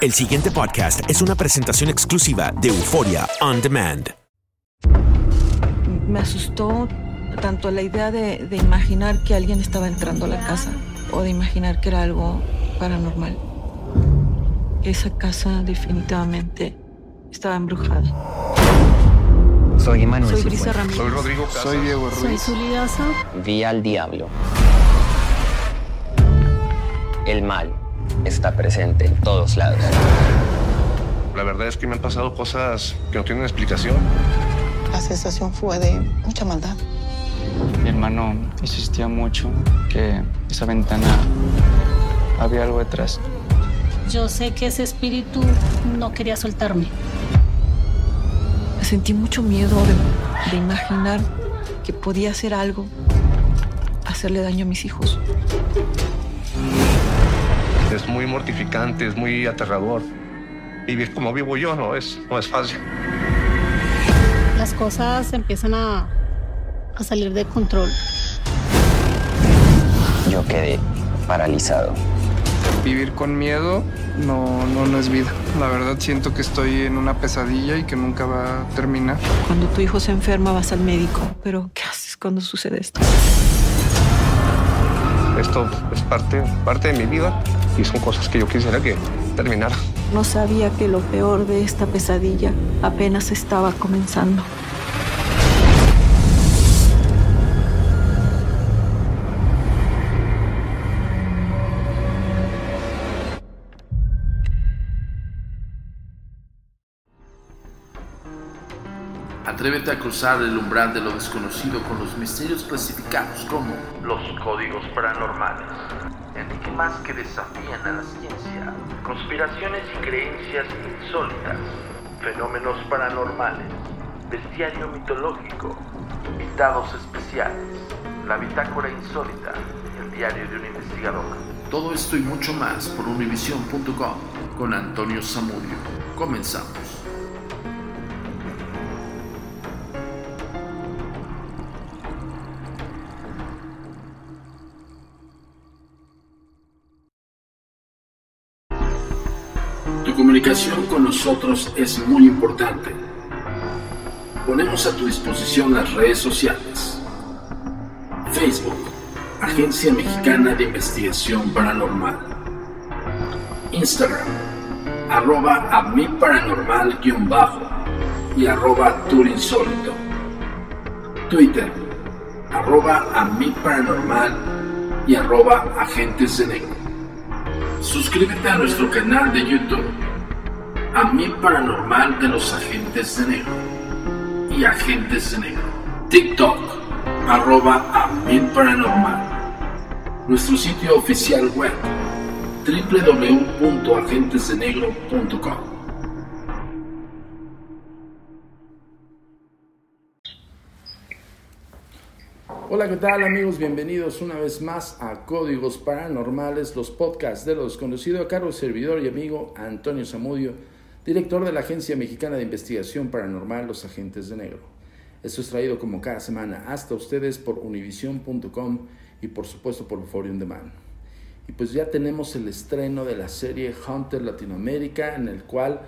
El siguiente podcast es una presentación exclusiva de Euforia On Demand. Me asustó tanto la idea de, de imaginar que alguien estaba entrando a la casa o de imaginar que era algo paranormal. Esa casa definitivamente estaba embrujada. Soy Emanuel Soy Brisa. Ramírez. Soy Rodrigo Casas. Soy Diego Ruiz. Soy Zulidaza. Vi al diablo. El mal está presente en todos lados. La verdad es que me han pasado cosas que no tienen explicación. La sensación fue de mucha maldad. Mi hermano insistía mucho que esa ventana había algo detrás. Yo sé que ese espíritu no quería soltarme. Sentí mucho miedo de, de imaginar que podía hacer algo, hacerle daño a mis hijos. Es muy mortificante, es muy aterrador. Vivir como vivo yo no es, no es fácil. Las cosas empiezan a, a salir de control. Yo quedé paralizado. Vivir con miedo no, no, no es vida. La verdad siento que estoy en una pesadilla y que nunca va a terminar. Cuando tu hijo se enferma vas al médico, pero ¿qué haces cuando sucede esto? Esto es parte, parte de mi vida y son cosas que yo quisiera que terminara. No sabía que lo peor de esta pesadilla apenas estaba comenzando. Atrévete a cruzar el umbral de lo desconocido con los misterios clasificados como los códigos paranormales, enigmas que desafían a la ciencia, conspiraciones y creencias insólitas, fenómenos paranormales, bestiario mitológico, invitados especiales, la bitácora insólita el diario de un investigador. Todo esto y mucho más por univision.com con Antonio Zamudio. Comenzamos. Comunicación con nosotros es muy importante. Ponemos a tu disposición las redes sociales. Facebook, Agencia Mexicana de Investigación Paranormal. Instagram, arroba a mi paranormal guion bajo y arroba turinsólito. Twitter, arroba y arroba agentes. Suscríbete a nuestro canal de YouTube, A mí Paranormal de los Agentes de Negro y Agentes de Negro. TikTok, arroba A mí Paranormal. Nuestro sitio oficial web, www.agentesdenegro.com. Hola, ¿qué tal amigos? Bienvenidos una vez más a Códigos Paranormales, los podcasts de lo desconocido, a cargo servidor y amigo Antonio Zamudio, director de la Agencia Mexicana de Investigación Paranormal, Los Agentes de Negro. Esto es traído como cada semana hasta ustedes por univision.com y por supuesto por Forium Demand. Y pues ya tenemos el estreno de la serie Hunter Latinoamérica, en el cual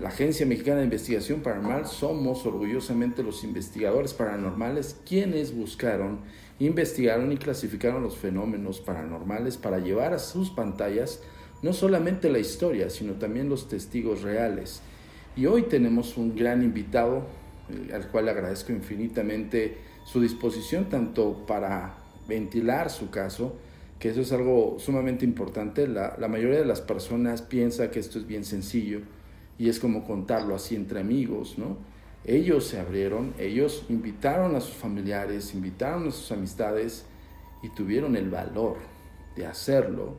la Agencia Mexicana de Investigación Paranormal somos orgullosamente los investigadores paranormales quienes buscaron, investigaron y clasificaron los fenómenos paranormales para llevar a sus pantallas no solamente la historia, sino también los testigos reales. Y hoy tenemos un gran invitado, eh, al cual agradezco infinitamente su disposición tanto para ventilar su caso, que eso es algo sumamente importante. La mayoría de las personas piensa que esto es bien sencillo y es como contarlo así entre amigos, ¿no? Ellos se abrieron, ellos invitaron a sus familiares, invitaron a sus amistades y tuvieron el valor de hacerlo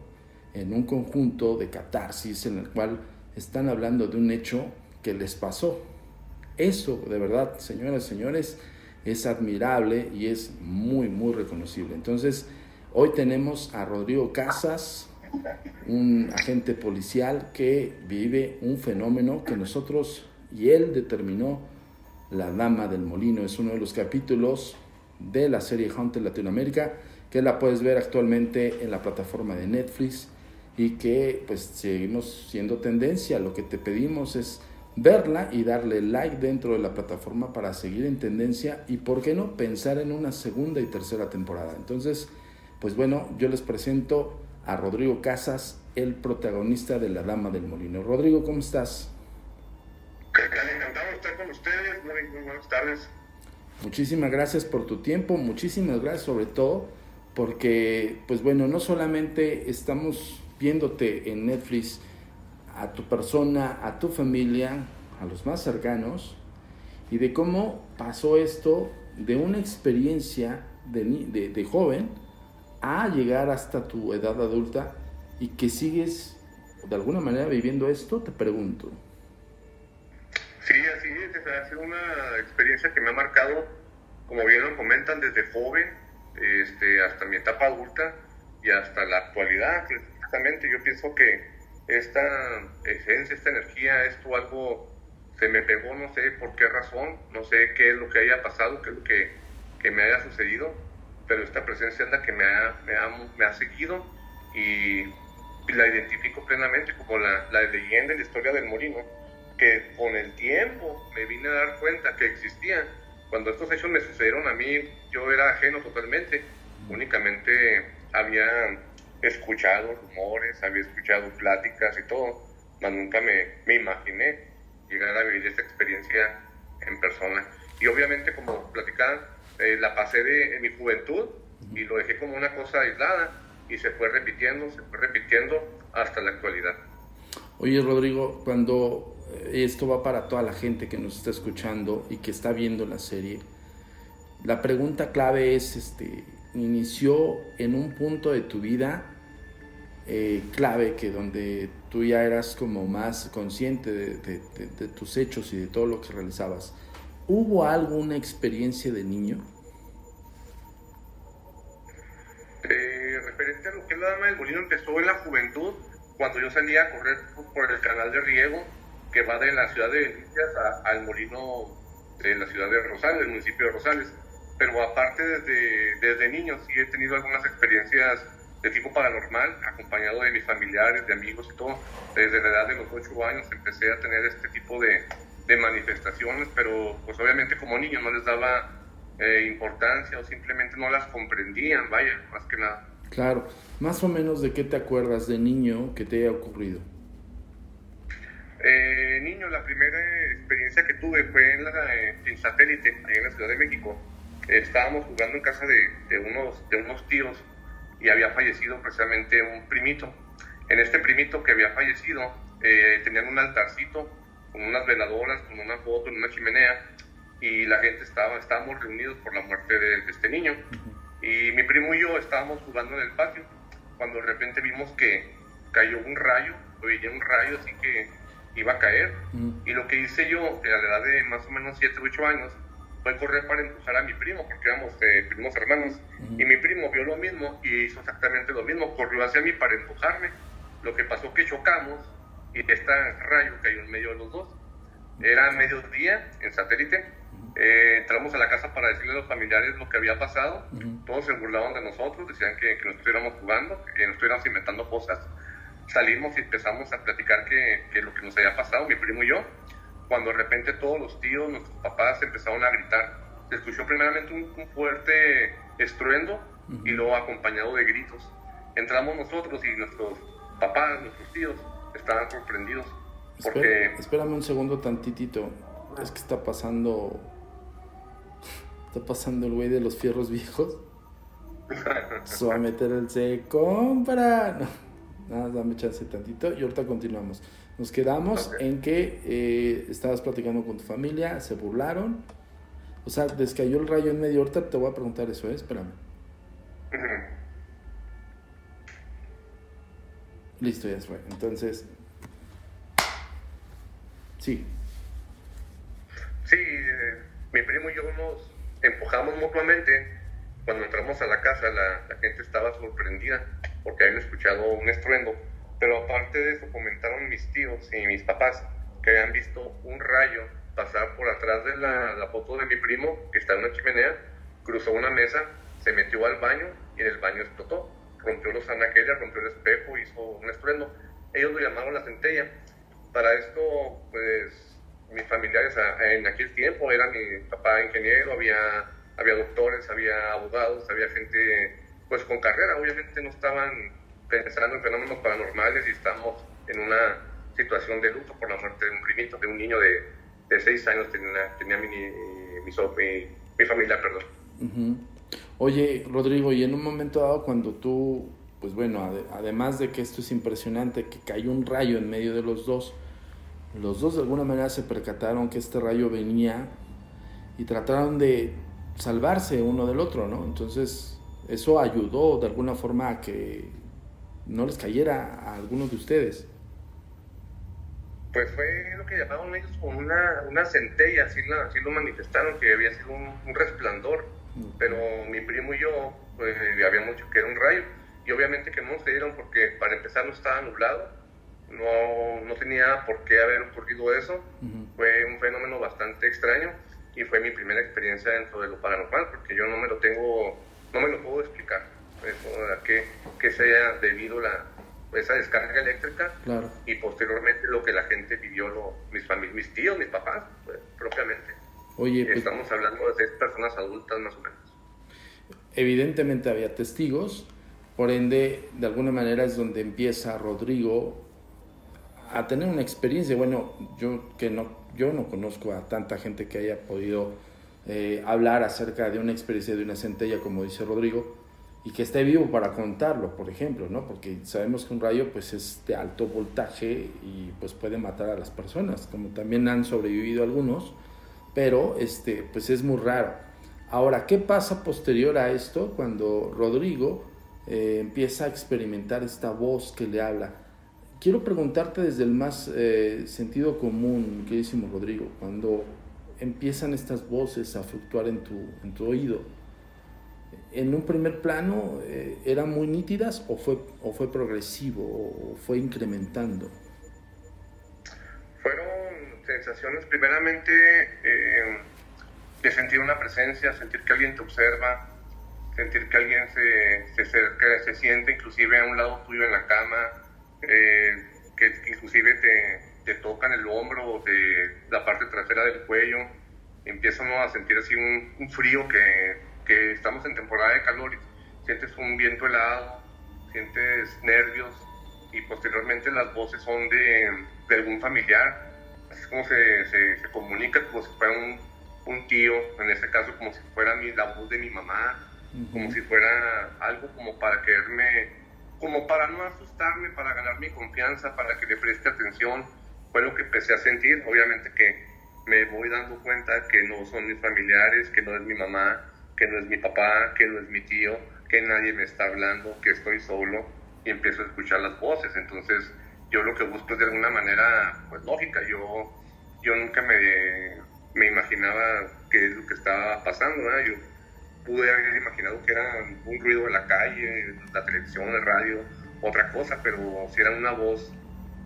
en un conjunto de catarsis en el cual están hablando de un hecho que les pasó. Eso, de verdad, señoras y señores, es admirable y es muy, muy reconocible. Entonces, hoy tenemos a Rodrigo Casas, un agente policial que vive un fenómeno que nosotros y él determinó La Dama del Molino. Es uno de los capítulos de la serie Hunter Latinoamérica que la puedes ver actualmente en la plataforma de Netflix y que pues seguimos siendo tendencia. Lo que te pedimos es verla y darle like dentro de la plataforma para seguir en tendencia y por qué no pensar en una segunda y tercera temporada. Entonces, pues bueno, yo les presento a Rodrigo Casas, el protagonista de La Dama del Molino. Rodrigo, ¿cómo estás? Encantado de estar con ustedes. Muy, buenas tardes. Muchísimas gracias por tu tiempo, muchísimas gracias sobre todo porque, pues bueno, no solamente estamos viéndote en Netflix a tu persona, a tu familia, a los más cercanos, y de cómo pasó esto de una experiencia de, de, de joven a llegar hasta tu edad adulta y que sigues de alguna manera viviendo esto, te pregunto. Sí, así es, ha sido una experiencia que me ha marcado, como bien lo comentan, desde joven este, hasta mi etapa adulta y hasta la actualidad. Exactamente, yo pienso que esta esencia, esta energía, esto algo se me pegó, no sé por qué razón, no sé qué es lo que haya pasado, qué es lo que, que me haya sucedido, pero esta presencia es la que me ha, me ha, me ha seguido y, la identifico plenamente como la, la leyenda y la historia del Morino, que con el tiempo me vine a dar cuenta que existía. Cuando estos hechos me sucedieron a mí, yo era ajeno totalmente, únicamente había escuchado rumores, había escuchado pláticas y todo, pero nunca me, me imaginé llegar a vivir esta experiencia en persona. Y obviamente, como platicaban, eh, la pasé de, en mi juventud y lo dejé como una cosa aislada y se fue repitiendo, se fue repitiendo hasta la actualidad. Oye, Rodrigo, cuando eh, esto va para toda la gente que nos está escuchando y que está viendo la serie, la pregunta clave es, este, inició en un punto de tu vida eh, clave que donde tú ya eras como más consciente de, de, de, tus hechos y de todo lo que realizabas. ¿Hubo alguna experiencia de niño? Eh, referente a lo que es la dama del molino empezó en la juventud, cuando yo salía a correr por el canal de riego que va de la ciudad de Delicias al molino de la ciudad de Rosales, del municipio de Rosales. Pero aparte desde, desde niño sí he tenido algunas experiencias de tipo paranormal, acompañado de mis familiares, de amigos y todo. Desde la edad de los ocho años empecé a tener este tipo de, de manifestaciones, pero pues obviamente como niño no les daba eh, importancia o simplemente no las comprendían, vaya, más que nada. Claro, más o menos de qué te acuerdas de niño que te haya ocurrido. Eh, niño, la primera experiencia que tuve fue en, la, en satélite, ahí en la Ciudad de México. estábamos jugando en casa de, de, unos, de unos tíos y había fallecido precisamente un primito. En este primito que había fallecido eh, tenían un altarcito con unas veladoras, con una foto en una chimenea y la gente estaba, estábamos reunidos por la muerte de, de este niño. Y mi primo y yo estábamos jugando en el patio cuando de repente vimos que cayó un rayo, veía un rayo así que iba a caer. Y lo que hice yo, a la edad de más o menos 7 o 8 años, fue correr para empujar a mi primo, porque éramos eh, primos hermanos. Y mi primo vio lo mismo y hizo exactamente lo mismo, corrió hacia mí para empujarme. Lo que pasó que chocamos y este rayo cayó en medio de los dos. Era mediodía en satélite. Eh, entramos a la casa para decirle a los familiares lo que había pasado. Todos se burlaban de nosotros, decían que, que no estuviéramos jugando, que no estuviéramos inventando cosas. Salimos y empezamos a platicar que, que lo que nos había pasado, mi primo y yo cuando de repente todos los tíos, nuestros papás empezaron a gritar. Se escuchó primeramente un, fuerte estruendo y luego acompañado de gritos. Entramos nosotros y nuestros papás, nuestros tíos, estaban sorprendidos. Porque... espérame un segundo tantitito. Es que está pasando... Está pasando el güey de los fierros viejos. Se va a meter el se compra. No, nada, dame chance tantito y ahorita continuamos. Nos quedamos en que eh, estabas platicando con tu familia, se burlaron. O sea, descayó el rayo en medio. Ahorita te voy a preguntar eso, ¿eh? Espérame. Listo, ya fue. Entonces, sí. Sí, eh, mi primo y yo nos empujamos mutuamente. Cuando entramos a la casa, la, la gente estaba sorprendida porque habían escuchado un estruendo. Pero aparte de eso, comentaron mis tíos y mis papás que habían visto un rayo pasar por atrás de la, la foto de mi primo, que está en una chimenea, cruzó una mesa, se metió al baño y en el baño explotó. Rompió los anaqueles, rompió el espejo, hizo un estruendo. Ellos lo llamaron la centella. Para esto, pues, mis familiares en aquel tiempo, era mi papá ingeniero, había, había doctores, había abogados, había gente, pues, con carrera. Obviamente no estaban pensando en fenómenos paranormales y estamos en una situación de luto por la muerte de un primito, de un niño de, de seis años, tenía, tenía mi, mi, mi, mi familia, perdón. Oye, Rodrigo, y en un momento dado cuando tú, pues bueno, además de que esto es impresionante, que cayó un rayo en medio de los dos, los dos de alguna manera se percataron que este rayo venía y trataron de salvarse uno del otro, ¿no? Entonces, eso ayudó de alguna forma a que no les cayera a algunos de ustedes. Pues fue lo que llamaban ellos como una, una centella, así, así lo manifestaron, que había sido un, resplandor, pero mi primo y yo, pues había mucho que era un rayo, y obviamente que no se dieron porque para empezar no estaba nublado, no, no tenía por qué haber ocurrido eso, fue un fenómeno bastante extraño, y fue mi primera experiencia dentro de lo paranormal, porque yo no me lo tengo, no me lo puedo explicar, a qué, qué se haya debido la, esa descarga eléctrica y posteriormente lo que la gente vivió, lo, mis, mis tíos, mis papás, pues, propiamente. Oye, pues Estamos hablando de seis personas adultas más o menos. Evidentemente había testigos, por ende, de alguna manera es donde empieza Rodrigo a tener una experiencia. Bueno, yo que no, yo no conozco a tanta gente que haya podido eh, hablar acerca de una experiencia de una centella, como dice Rodrigo, y que esté vivo para contarlo, por ejemplo, ¿no? Porque sabemos que un rayo pues es de alto voltaje y pues puede matar a las personas, como también han sobrevivido algunos, pero este pues es muy raro. Ahora, ¿qué pasa posterior a esto cuando Rodrigo eh, empieza a experimentar esta voz que le habla? Quiero preguntarte desde el más eh, sentido común, queridísimo Rodrigo, cuando empiezan estas voces a fluctuar en tu, en tu oído, en un primer plano eh, eran muy nítidas o fue, o fue progresivo o fue incrementando? Fueron sensaciones primeramente eh, de sentir una presencia, sentir que alguien te observa, sentir que alguien se, se se siente inclusive a un lado tuyo en la cama, eh, que inclusive te, te tocan el hombro o la parte trasera del cuello, empiezan a sentir así un, un frío que que estamos en temporada de calor y sientes un viento helado, sientes nervios y posteriormente las voces son de, de algún familiar, así es como se, se, comunica como si fuera un, un, tío, en este caso como si fuera mi, la voz de mi mamá, como si fuera algo como para quererme, como para no asustarme, para ganar mi confianza, para que le preste atención, fue lo que empecé a sentir, obviamente que me voy dando cuenta que no son mis familiares, que no es mi mamá, que no es mi papá, que no es mi tío, que nadie me está hablando, que estoy solo y empiezo a escuchar las voces. Entonces yo lo que busco es de alguna manera pues lógica. Yo, yo nunca me, me imaginaba qué es lo que estaba pasando. Yo pude haber imaginado que era un ruido de la calle, la televisión, el radio, otra cosa, pero si era una voz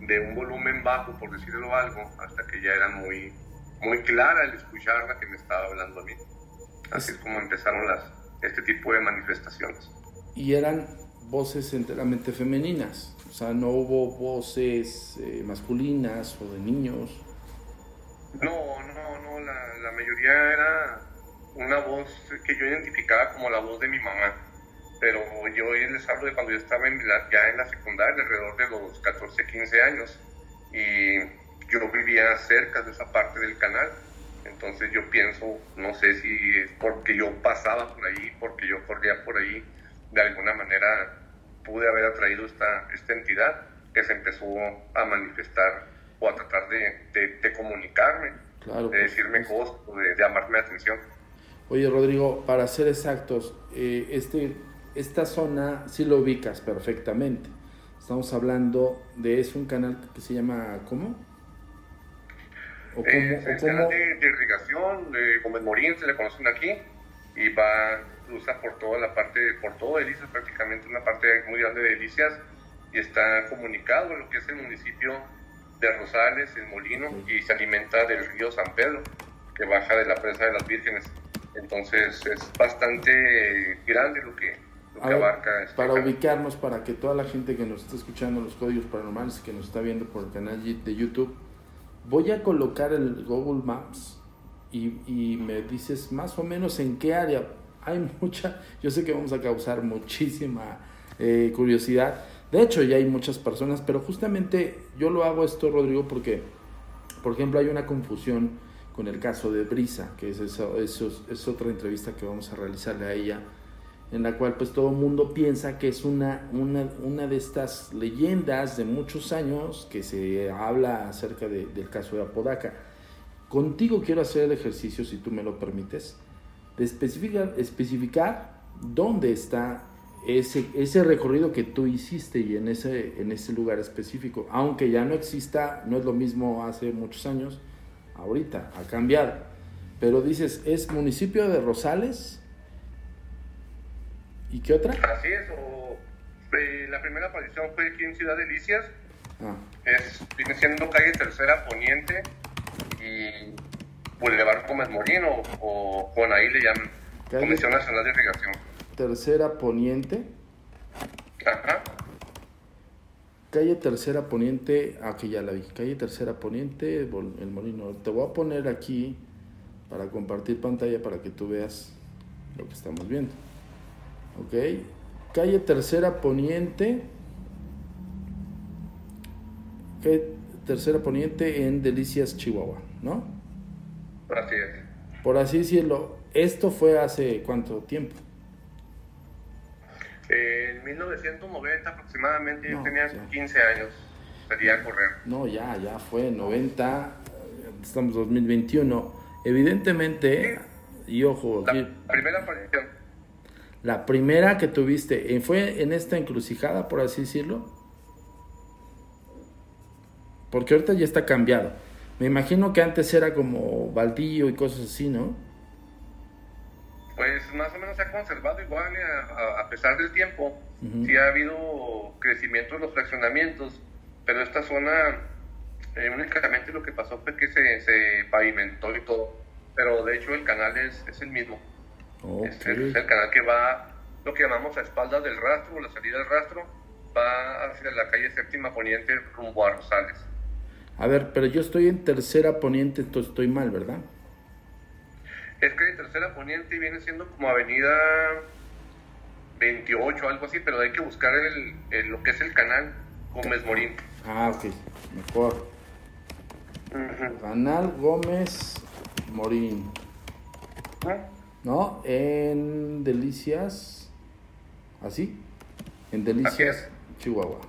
de un volumen bajo, por decirlo algo, hasta que ya era muy, muy clara el escucharla que me estaba hablando a mí. Así es como empezaron las, este tipo de manifestaciones. Y eran voces enteramente femeninas, o sea, no hubo voces eh, masculinas o de niños. No, no, no, la, la, mayoría era una voz que yo identificaba como la voz de mi mamá, pero yo les hablo de cuando yo estaba en ya en la secundaria, alrededor de los 14, 15 años, y yo vivía cerca de esa parte del canal entonces yo pienso, no sé si es porque yo pasaba por ahí, porque yo corría por ahí, de alguna manera pude haber atraído esta, esta entidad que se empezó a manifestar o a tratar de, de, comunicarme, de decirme cosas, de, de, llamarme la atención. Oye Rodrigo, para ser exactos, eh, este, esta zona sí lo ubicas perfectamente. Estamos hablando de, es un canal que se llama, ¿cómo? ¿O cómo, es el canal de, irrigación, de Gómez Morín, se le conocen aquí, y va, cruza por toda la parte, por todo Delicias prácticamente, una parte muy grande de Delicias, y está comunicado lo que es el municipio de Rosales, el Molino, y se alimenta del río San Pedro, que baja de la presa de las Vírgenes. Entonces es bastante grande lo que, abarca. Este para ubicarnos, para que toda la gente que nos está escuchando los códigos paranormales, que nos está viendo por el canal de YouTube, voy a colocar el Google Maps y, y me dices más o menos en qué área. Hay mucha, yo sé que vamos a causar muchísima eh, curiosidad. De hecho, ya hay muchas personas, pero justamente yo lo hago esto, Rodrigo, porque, por ejemplo, hay una confusión con el caso de Brisa, que es, eso, eso, es otra entrevista que vamos a realizarle a ella, en la cual pues todo el mundo piensa que es una, una, una, de estas leyendas de muchos años que se habla acerca del caso de Apodaca. Contigo quiero hacer el ejercicio, si tú me lo permites, de especificar, especificar dónde está ese, ese recorrido que tú hiciste y en ese, en ese lugar específico. Aunque ya no exista, no es lo mismo hace muchos años, ahorita ha cambiado. Pero dices, es municipio de Rosales, ¿Y qué otra? Así es, o, eh, la primera aparición fue aquí en Ciudad Delicias. Ah. Es, viene siendo calle Tercera Poniente y Boulevard Gómez Morino, o, con ahí le llaman Comisión Nacional de Irrigación. Tercera Poniente. Ajá. Calle Tercera Poniente, aquí ya la vi. Calle Tercera Poniente, el Molino. Te voy a poner aquí para compartir pantalla para que tú veas lo que estamos viendo. Ok. Calle Tercera Poniente. Calle Tercera Poniente en Delicias, Chihuahua, ¿no? Así es. Por así decirlo, ¿esto fue hace cuánto tiempo? En 1990 aproximadamente, yo tenía 15 años, salía a correr. No, ya, ya fue, 90, estamos 2021. Evidentemente, y ojo, la primera aparición la primera que tuviste, ¿fue en esta encrucijada, por así decirlo? Porque ahorita ya está cambiado. Me imagino que antes era como baldío y cosas así, ¿no? Pues más o menos se ha conservado igual eh, a, pesar del tiempo. Sí ha habido crecimiento en los fraccionamientos, pero esta zona eh, únicamente lo que pasó fue que se, se, pavimentó y todo. Pero de hecho el canal es, es el mismo. Este es el canal que va, lo que llamamos a espaldas del rastro, la salida del rastro, va hacia la calle séptima poniente rumbo a Rosales. A ver, pero yo estoy en tercera poniente, entonces estoy mal, ¿verdad? Es que en tercera poniente viene siendo como avenida 28, algo así, pero hay que buscar el, lo que es el canal Gómez Morín. Ah, ok, mejor. Canal Gómez Morín. ¿No? En Delicias, así, en Delicias, Chihuahua.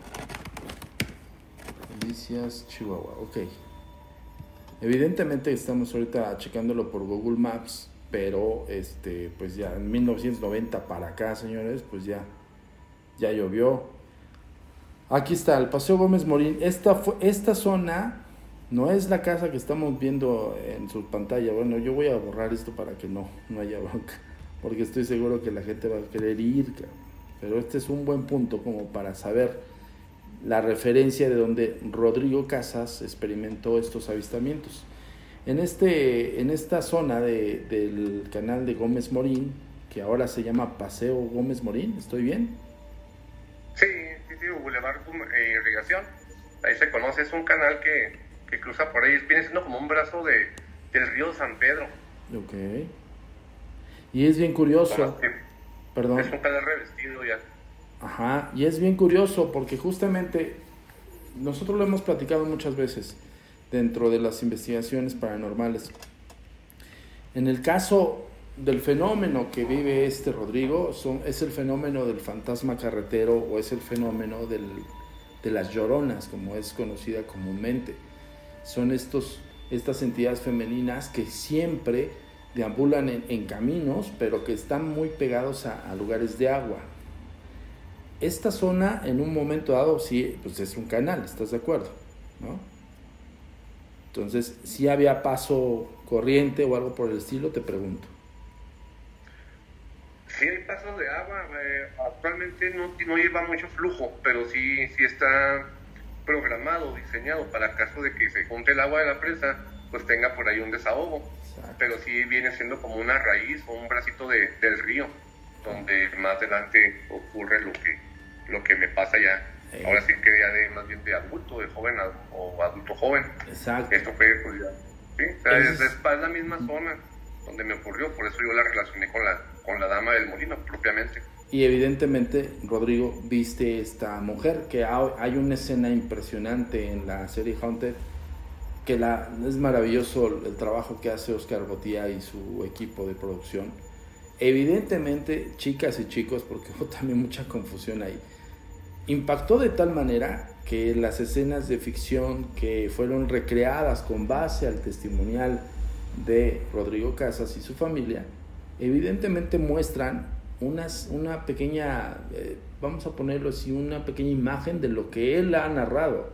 Delicias, Chihuahua, ok. Evidentemente estamos ahorita checándolo por Google Maps, pero este, pues ya en 1990 para acá, señores, pues ya, ya llovió. Aquí está, el Paseo Gómez Morín. Esta, fue, esta zona no es la casa que estamos viendo en su pantalla. Bueno, yo voy a borrar esto para que no, no haya bronca. Porque estoy seguro que la gente va a querer ir. Pero este es un buen punto como para saber la referencia de donde Rodrigo Casas experimentó estos avistamientos. En, este, en esta zona de, del canal de Gómez Morín, que ahora se llama Paseo Gómez Morín, ¿estoy bien? Sí, sí, sí, Boulevard eh, Irrigación. Ahí se conoce, es un canal que, que cruza por ahí, viene siendo como un brazo de, del río San Pedro. Ok. Y es bien curioso. Perdón. Es un canal revestido ya. Ajá, y es bien curioso porque justamente nosotros lo hemos platicado muchas veces dentro de las investigaciones paranormales. En el caso del fenómeno que vive este Rodrigo, son, es el fenómeno del fantasma carretero o es el fenómeno del, de las lloronas, como es conocida comúnmente son estos, estas entidades femeninas que siempre deambulan en, caminos, pero que están muy pegados a, lugares de agua. esta zona en un momento dado sí, pues es un canal, ¿estás de acuerdo? ¿No? Entonces, si había paso corriente o algo por el estilo, te pregunto. Sí hay pasos de agua, eh, actualmente no, no, lleva mucho flujo, pero sí, sí está programado, diseñado para caso de que se junte el agua de la presa, pues tenga por ahí un desahogo. Pero sí viene siendo como una raíz o un bracito de, del río, donde más adelante ocurre lo que, lo que me pasa ya. Ahora sí que ya de más bien de adulto, de joven o adulto joven. Exacto. Esto fue pues ya. Sí, es, es, la misma zona donde me ocurrió, por eso yo la relacioné con la, con la dama del molino propiamente. Y evidentemente, Rodrigo, viste esta mujer, que hay una escena impresionante en la serie Haunted, que la, es maravilloso el trabajo que hace Oscar Botía y su equipo de producción. Evidentemente, chicas y chicos, porque hubo también mucha confusión ahí, impactó de tal manera que las escenas de ficción que fueron recreadas con base al testimonial de Rodrigo Casas y su familia, evidentemente muestran unas, una pequeña, eh, vamos a ponerlo así, una pequeña imagen de lo que él ha narrado,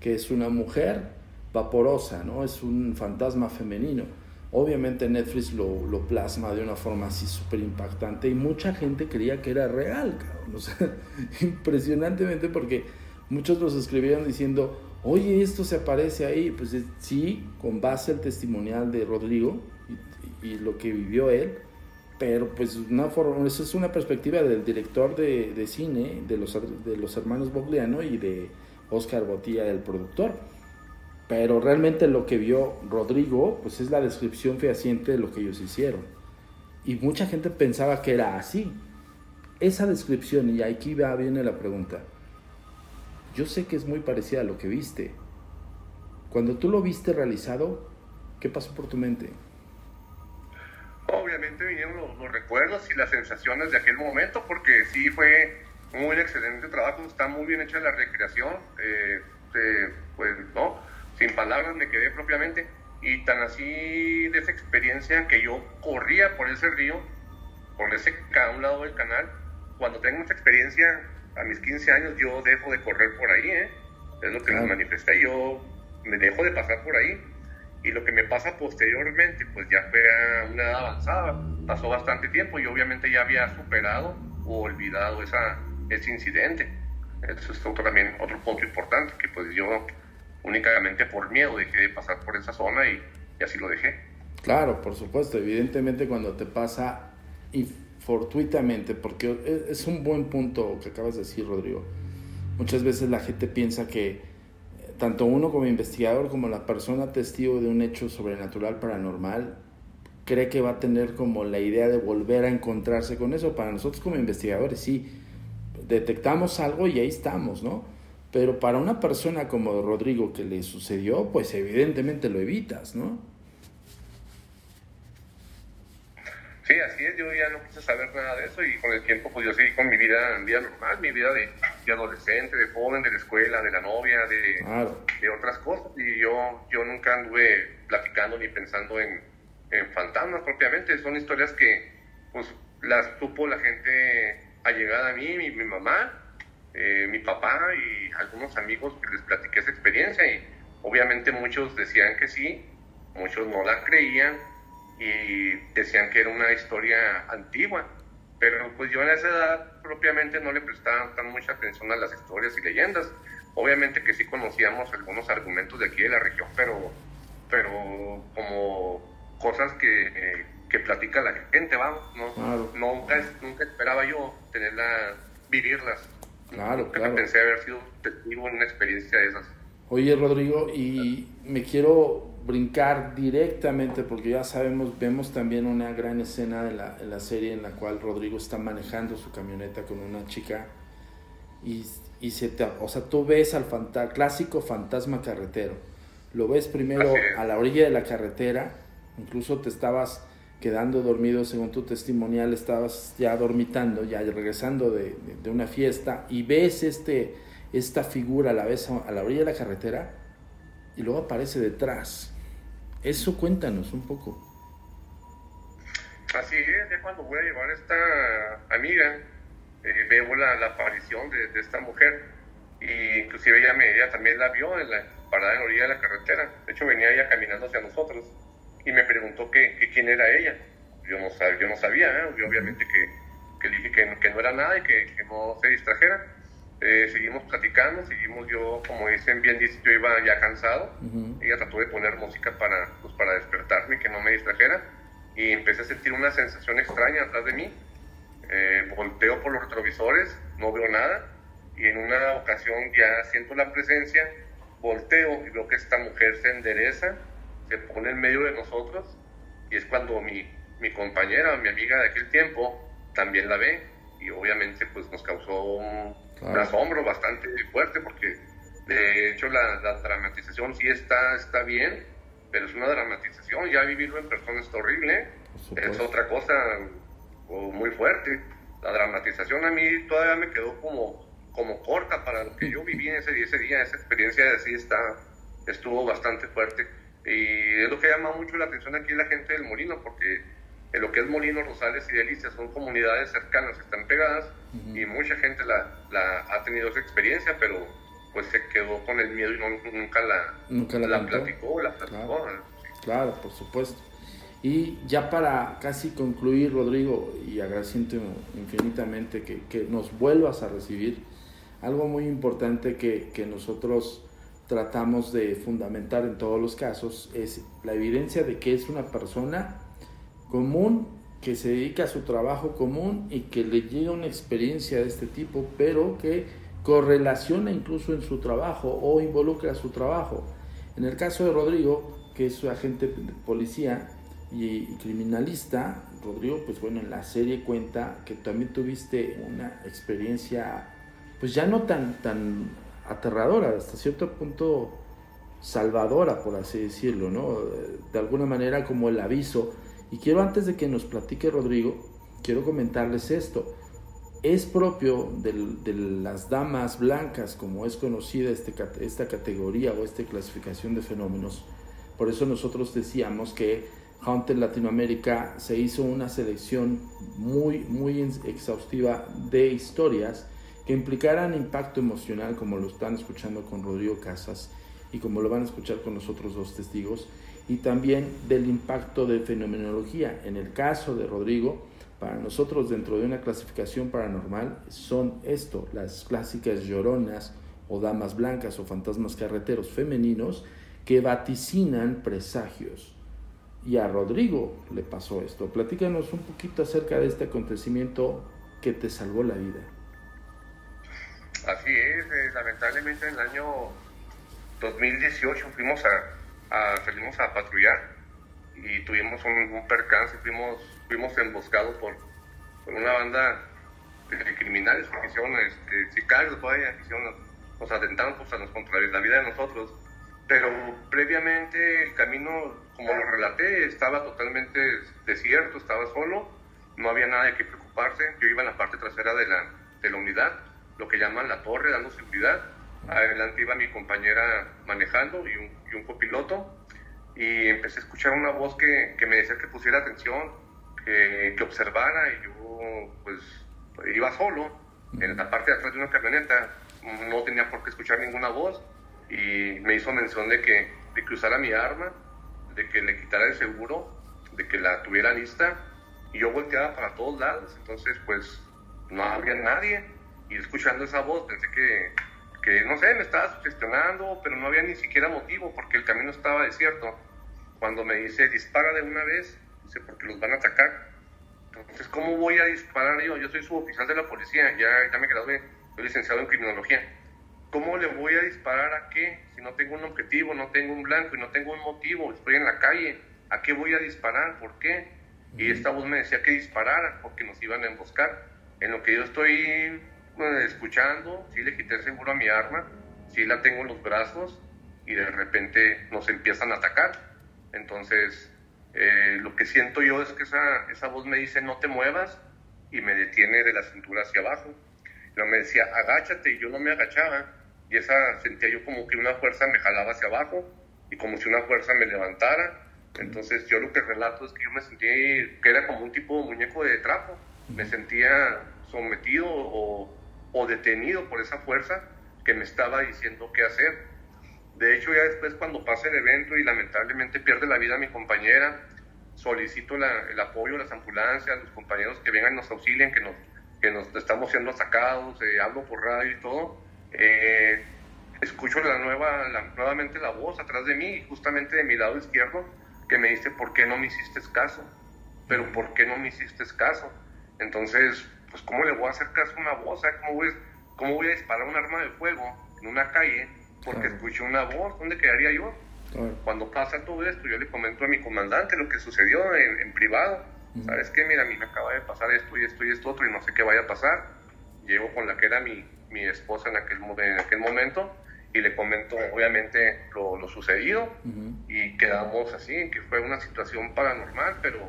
que es una mujer vaporosa, ¿no? Es un fantasma femenino. Obviamente Netflix lo, lo plasma de una forma así súper impactante y mucha gente creía que era real, impresionantemente porque muchos los escribieron diciendo, oye, esto se aparece ahí. Pues sí, con base al testimonial de Rodrigo y lo que vivió él, pero pues una forma, esa es una perspectiva del director de, de, cine, de los, de los hermanos Bogliano y de Oscar Botía, el productor. Pero realmente lo que vio Rodrigo, pues es la descripción fehaciente de lo que ellos hicieron. Y mucha gente pensaba que era así. Esa descripción, y aquí va, viene la pregunta, yo sé que es muy parecida a lo que viste. Cuando tú lo viste realizado, ¿qué pasó por tu mente? Obviamente vinieron los, recuerdos y las sensaciones de aquel momento, porque sí fue un excelente trabajo, está muy bien hecha la recreación, eh, pues no, sin palabras me quedé propiamente, y tan así de esa experiencia que yo corría por ese río, por ese a un lado del canal, cuando tengo esa experiencia a mis 15 años yo dejo de correr por ahí, ¿eh? es lo que me manifesté, yo me dejo de pasar por ahí y lo que me pasa posteriormente, pues ya fue a una edad avanzada, pasó bastante tiempo y obviamente ya había superado o olvidado esa, ese incidente. Eso es otro, también otro punto importante, que pues yo únicamente por miedo dejé de pasar por esa zona y, y así lo dejé. Claro, por supuesto, evidentemente cuando te pasa fortuitamente, porque es un buen punto que acabas de decir, Rodrigo. Muchas veces la gente piensa que tanto uno como investigador como la persona testigo de un hecho sobrenatural paranormal cree que va a tener como la idea de volver a encontrarse con eso. Para nosotros como investigadores sí, detectamos algo y ahí estamos, ¿no? Pero para una persona como Rodrigo que le sucedió, pues evidentemente lo evitas, ¿no? Sí, así es, yo ya no quise saber nada de eso y con el tiempo pues yo seguí con mi vida, vida normal, mi vida de, adolescente, de joven, de la escuela, de la novia, de, de otras cosas. Y yo, yo nunca anduve platicando ni pensando en, en, fantasmas propiamente, son historias que pues las tuvo la gente allegada a mí, mi, mi mamá, eh, mi papá y algunos amigos que les platiqué esa experiencia. Y obviamente muchos decían que sí, muchos no la creían y decían que era una historia antigua, pero pues yo en esa edad propiamente no le prestaba tan mucha atención a las historias y leyendas. Obviamente que sí conocíamos algunos argumentos de aquí de la región, pero, pero como cosas que, que platica la gente, vamos, no, nunca, nunca esperaba yo tenerla, vivirlas. Claro, nunca claro. pensé haber sido testigo en una experiencia de esas. Oye, Rodrigo, y me quiero brincar directamente, porque ya sabemos, vemos también una gran escena de la, la serie en la cual Rodrigo está manejando su camioneta con una chica y, y se te, o sea, tú ves al clásico fantasma carretero. Lo ves primero a la orilla de la carretera, incluso te estabas quedando dormido, según tu testimonial, estabas ya dormitando, ya regresando de, de, de una fiesta, y ves este, esta figura a la vez a la orilla de la carretera, y luego aparece detrás. Eso cuéntanos un poco. Así es, cuando voy a llevar a esta amiga, eh, veo la, la aparición de, de, esta mujer y inclusive ella, me, ella también la vio en la parada en la orilla de la carretera. De hecho venía ella caminando hacia nosotros y me preguntó que, que quién era ella. Yo no, yo no sabía, ¿eh? yo obviamente que, que, dije que, que, no era nada y que, que no se distrajera. Eh, seguimos platicando, seguimos yo, como dicen bien, dice, yo iba ya cansado. Ella trató de poner música para, pues, para despertarme, que no me distrajera. Y empecé a sentir una sensación extraña atrás de mí. Eh, volteo por los retrovisores, no veo nada. Y en una ocasión ya siento la presencia, volteo y veo que esta mujer se endereza, se pone en medio de nosotros. Y es cuando mi, mi compañera, mi amiga de aquel tiempo, también la ve. Y obviamente pues nos causó un un asombro bastante fuerte porque de hecho la, la, dramatización sí está, está bien, pero es una dramatización, ya vivirlo en persona es horrible, es otra cosa muy fuerte. La dramatización a mí todavía me quedó como, como corta para lo que yo viví ese, ese día, esa experiencia de sí está, estuvo bastante fuerte. Y es lo que llama mucho la atención aquí la gente del Molino, porque en lo que es Molino, Rosales y Delicias son comunidades cercanas, están pegadas y mucha gente la, la, ha tenido esa experiencia, pero pues se quedó con el miedo y no, nunca la, nunca la, la platicó, la platicó. Claro. claro, por supuesto. Y ya para casi concluir, Rodrigo, y agradeciendo infinitamente que, que, nos vuelvas a recibir, algo muy importante que, que nosotros tratamos de fundamentar en todos los casos es la evidencia de que es una persona común que se dedica a su trabajo común y que le llega una experiencia de este tipo, pero que correlaciona incluso en su trabajo o involucra su trabajo. En el caso de Rodrigo, que es su agente de policía y criminalista, Rodrigo, pues bueno, en la serie cuenta que también tuviste una experiencia, pues ya no tan, tan aterradora, hasta cierto punto salvadora, por así decirlo, ¿no? De alguna manera como el aviso y quiero antes de que nos platique Rodrigo, quiero comentarles esto. Es propio de, las damas blancas, como es conocida este, esta categoría o esta clasificación de fenómenos. Por eso nosotros decíamos que Haunted Latinoamérica se hizo una selección muy, muy exhaustiva de historias que implicaran impacto emocional, como lo están escuchando con Rodrigo Casas y como lo van a escuchar con los otros dos testigos y también del impacto de fenomenología. En el caso de Rodrigo, para nosotros dentro de una clasificación paranormal son esto, las clásicas lloronas o damas blancas o fantasmas carreteros femeninos que vaticinan presagios. Y a Rodrigo le pasó esto. Platícanos un poquito acerca de este acontecimiento que te salvó la vida. Así es, eh, lamentablemente en el año 2018 fuimos a, salimos a patrullar y tuvimos un, percance, fuimos, fuimos emboscados por, por una banda de criminales que hicieron, este, sicarios todavía, que hicieron, nos atentaron pues, a contra la vida de nosotros. Pero previamente el camino, como lo relaté, estaba totalmente desierto, estaba solo, no había nada de qué preocuparse. Yo iba en la parte trasera de la, de la unidad, lo que llaman la torre, dando seguridad Adelante iba mi compañera manejando y un, y un copiloto y empecé a escuchar una voz que, que me decía que pusiera atención, que, que, observara y yo pues iba solo en la parte de atrás de una camioneta, no tenía por qué escuchar ninguna voz y me hizo mención de que, de que usara mi arma, de que le quitara el seguro, de que la tuviera lista y yo volteaba para todos lados, entonces pues no había nadie y escuchando esa voz pensé que que no sé, me estaba sugestionando, pero no había ni siquiera motivo porque el camino estaba desierto. Cuando me dice, dispara de una vez, dice, porque los van a atacar. Entonces, ¿cómo voy a disparar yo? Yo soy suboficial de la policía, ya, ya me gradué, soy licenciado en criminología. ¿Cómo le voy a disparar a qué? Si no tengo un objetivo, no tengo un blanco y no tengo un motivo, estoy en la calle, ¿a qué voy a disparar? ¿Por qué? Y esta voz me decía que disparara porque nos iban a emboscar. En lo que yo estoy escuchando, sí le quité el seguro a mi arma, sí la tengo en los brazos y de repente nos empiezan a atacar. Entonces, eh, lo que siento yo es que esa, esa voz me dice no te muevas y me detiene de la cintura hacia abajo. Pero me decía agáchate y yo no me agachaba y esa sentía yo como que una fuerza me jalaba hacia abajo y como si una fuerza me levantara. Entonces yo lo que relato es que yo me sentí que era como un tipo de muñeco de trapo. Me sentía sometido o, o detenido por esa fuerza que me estaba diciendo qué hacer. De hecho, ya después cuando pasa el evento y lamentablemente pierde la vida mi compañera, solicito el apoyo de las ambulancias, los compañeros que vengan y nos auxilien, que nos, que nos estamos siendo sacados, eh, hablo por radio y todo. Eh, escucho la nueva, nuevamente la voz atrás de mí, justamente de mi lado izquierdo, que me dice, ¿por qué no me hiciste caso? Pero ¿por qué no me hiciste caso? Entonces, pues ¿cómo le voy a hacer caso a una voz? ¿Cómo voy, ¿Cómo voy a disparar un arma de fuego en una calle porque escuché una voz? ¿Dónde quedaría yo? Cuando pasa todo esto, yo le comento a mi comandante lo que sucedió en, privado. ¿Sabes qué? Mira, a mí me acaba de pasar esto y esto y esto otro y no sé qué vaya a pasar. Llego con la que era mi, mi esposa en aquel, en aquel momento y le comento obviamente lo, lo sucedido y quedamos así, que fue una situación paranormal, pero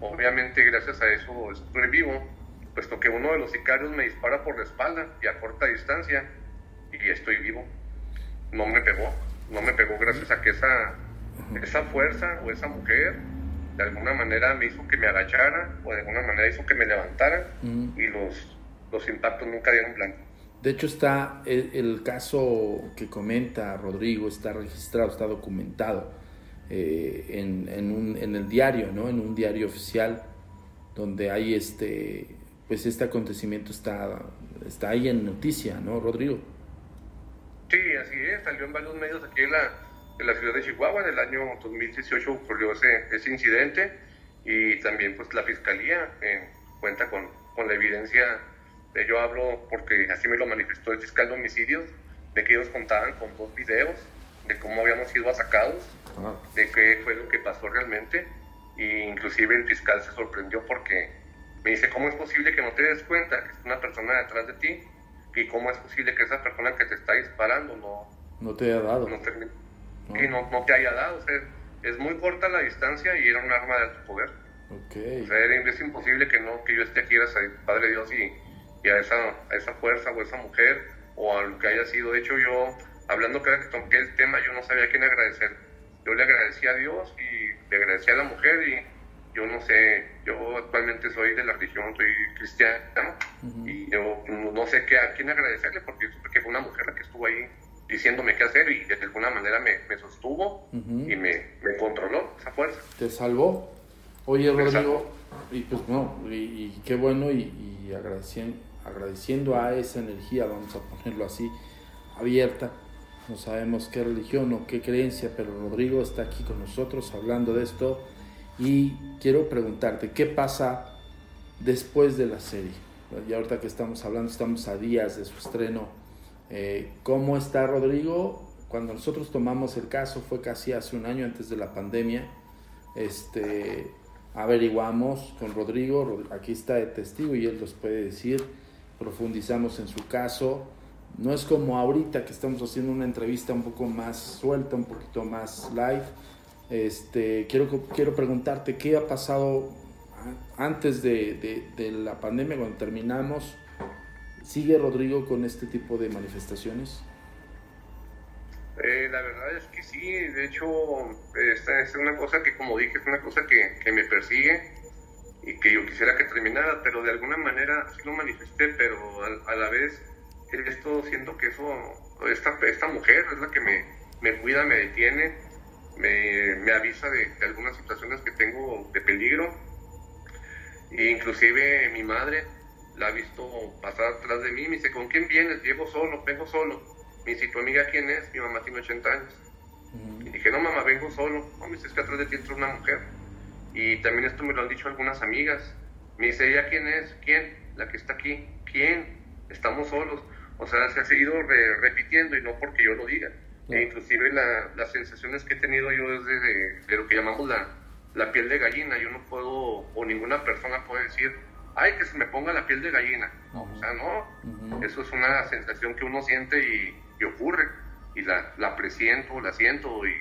obviamente gracias a eso estoy vivo, puesto que uno de los sicarios me dispara por la espalda y a corta distancia y estoy vivo. No me pegó, no me pegó gracias a que esa, esa fuerza o esa mujer de alguna manera me hizo que me agachara o de alguna manera hizo que me levantara y los, los impactos nunca dieron blanco. De hecho, está el, caso que comenta Rodrigo, está registrado, está documentado eh, en, en, un, en, el diario, ¿no? En un diario oficial, donde hay este, pues este acontecimiento está, está ahí en noticia, ¿no, Rodrigo? Sí, así es, salió en varios medios aquí en la, en la ciudad de Chihuahua, en el año 2018 ocurrió ese, ese incidente y también pues la fiscalía eh, cuenta con, con la evidencia yo hablo porque así me lo manifestó el fiscal de homicidios, de que ellos contaban con dos videos de cómo habíamos sido atacados, ah. de qué fue lo que pasó realmente. E inclusive el fiscal se sorprendió porque me dice, ¿cómo es posible que no te des cuenta que es una persona detrás de ti? ¿Y cómo es posible que esa persona que te está disparando no, no te haya dado? No te, no. no, te haya dado. O sea, es muy corta la distancia y era un arma de alto poder. Okay. O sea, es imposible que no que yo esté aquí, Padre Dios, y y a esa, a esa fuerza o a esa mujer o a lo que haya sido. De hecho, yo, hablando cada que toqué el tema, yo no sabía a quién agradecer. Yo le agradecí a Dios y le agradecí a la mujer y yo no sé, yo actualmente soy de la religión, soy cristiano y yo no sé qué, a quién agradecerle porque, porque fue una mujer la que estuvo ahí diciéndome qué hacer y de alguna manera me, me sostuvo y me, me, controló esa fuerza. ¿Te salvó? Oye, Rodrigo, y pues no, y, qué bueno y, y agradeciendo agradeciendo a esa energía, vamos a ponerlo así, abierta. No sabemos qué religión o qué creencia, pero Rodrigo está aquí con nosotros hablando de esto. Y quiero preguntarte, ¿qué pasa después de la serie? Y ahorita que estamos hablando, estamos a días de su estreno. Eh, ¿Cómo está Rodrigo? Cuando nosotros tomamos el caso fue casi hace un año antes de la pandemia. Este, averiguamos con Rodrigo, aquí está el testigo y él nos puede decir profundizamos en su caso. No es como ahorita que estamos haciendo una entrevista un poco más suelta, un poquito más live. Este, quiero, quiero preguntarte qué ha pasado antes de, la pandemia, cuando terminamos. ¿Sigue Rodrigo con este tipo de manifestaciones? Eh, la verdad es que sí, de hecho, esta es una cosa que, como dije, es una cosa que, que me persigue y que yo quisiera que terminara, pero de alguna manera sí lo manifesté, pero a, la vez esto siento que eso, esta, esta mujer es la que me, me cuida, me detiene, me, me avisa de, algunas situaciones que tengo de peligro, e inclusive mi madre la ha visto pasar atrás de mí, me dice, ¿con quién vienes? Llego solo, vengo solo. Me dice, ¿tu amiga quién es? Mi mamá tiene 80 años. Y dije, no mamá, vengo solo. No, me dice, es que atrás de ti entra una mujer. Y también esto me lo han dicho algunas amigas. Me dice, ¿ella quién es? ¿Quién? La que está aquí. ¿Quién? Estamos solos. O sea, se ha seguido repitiendo y no porque yo lo diga. E inclusive las sensaciones que he tenido yo desde de, lo que llamamos la, la, piel de gallina. Yo no puedo, o ninguna persona puede decir, ay, que se me ponga la piel de gallina. O sea, no. Eso es una sensación que uno siente y, y ocurre. Y la, la presiento, la siento y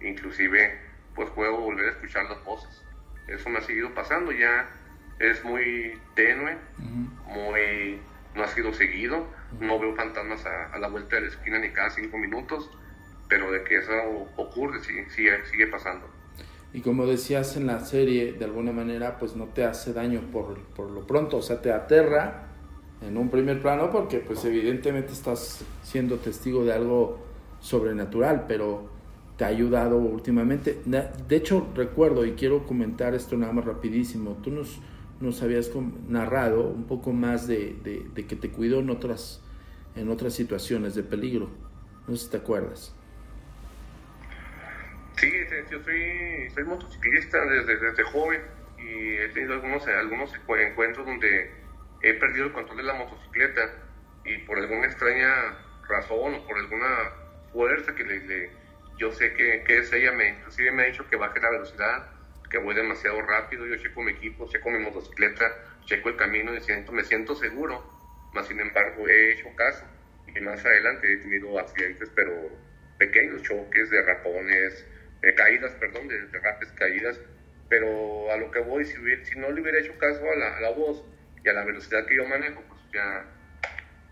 inclusive pues puedo volver a escuchar las voces eso me ha seguido pasando, ya es muy tenue, muy no ha sido seguido, no veo fantasmas a, la vuelta de la esquina ni cada cinco minutos, pero de que eso ocurre, sí, sigue, sigue pasando. Y como decías en la serie, de alguna manera, pues no te hace daño por, por lo pronto, o sea, te aterra, en un primer plano porque pues evidentemente estás siendo testigo de algo sobrenatural, pero te ha ayudado últimamente. De hecho, recuerdo y quiero comentar esto nada más rapidísimo, tú nos, nos habías narrado un poco más de, de, que te cuidó en otras, en otras situaciones de peligro. No sé si te acuerdas. Sí, yo soy, soy motociclista desde, desde joven y he tenido algunos, algunos encuentros donde he perdido el control de la motocicleta y por alguna extraña razón o por alguna fuerza que le, yo sé que, que, es ella, me, inclusive me ha dicho que baje la velocidad, que voy demasiado rápido, yo checo mi equipo, checo mi motocicleta, checo el camino y siento, me siento seguro, más sin embargo he hecho caso y más adelante he tenido accidentes pero pequeños, choques, derrapones, eh, caídas, perdón, de derrapes, caídas, pero a lo que voy, si, si no le hubiera hecho caso a la, a la voz, y a la velocidad que yo manejo, pues ya,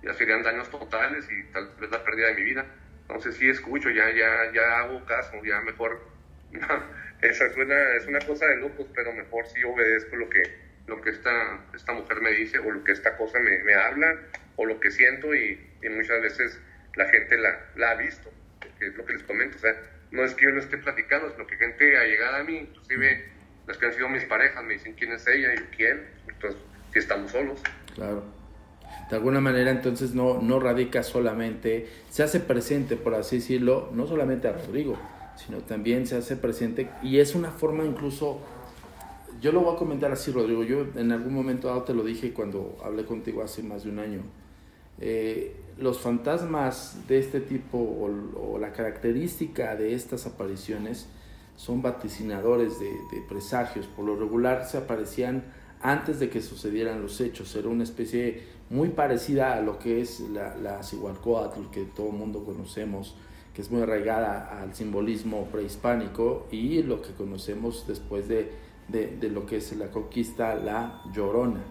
ya serían daños totales y tal vez la pérdida de mi vida. Entonces sí escucho, ya, ya, ya hago caso, ya mejor, esa es una, es una cosa de locos, pero mejor sí obedezco lo que, lo que esta, esta mujer me dice o lo que esta cosa me, me habla o lo que siento y, y, muchas veces la gente la, la ha visto, que es lo que les comento, o sea, no es que yo no esté platicando, sino que gente ha llegado a mí, inclusive las que han sido mis parejas me dicen quién es ella y quién, entonces estamos solos. Claro. De alguna manera entonces no, no radica solamente, se hace presente, por así decirlo, no solamente a Rodrigo, sino también se hace presente y es una forma incluso, yo lo voy a comentar así Rodrigo, yo en algún momento dado te lo dije cuando hablé contigo hace más de un año, eh, los fantasmas de este tipo o, o, la característica de estas apariciones son vaticinadores de, de presagios, por lo regular se aparecían antes de que sucedieran los hechos. Era una especie muy parecida a lo que es la, la que todo el mundo conocemos, que es muy arraigada al simbolismo prehispánico y lo que conocemos después de, de, lo que es la conquista, la llorona.